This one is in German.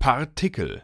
Partikel.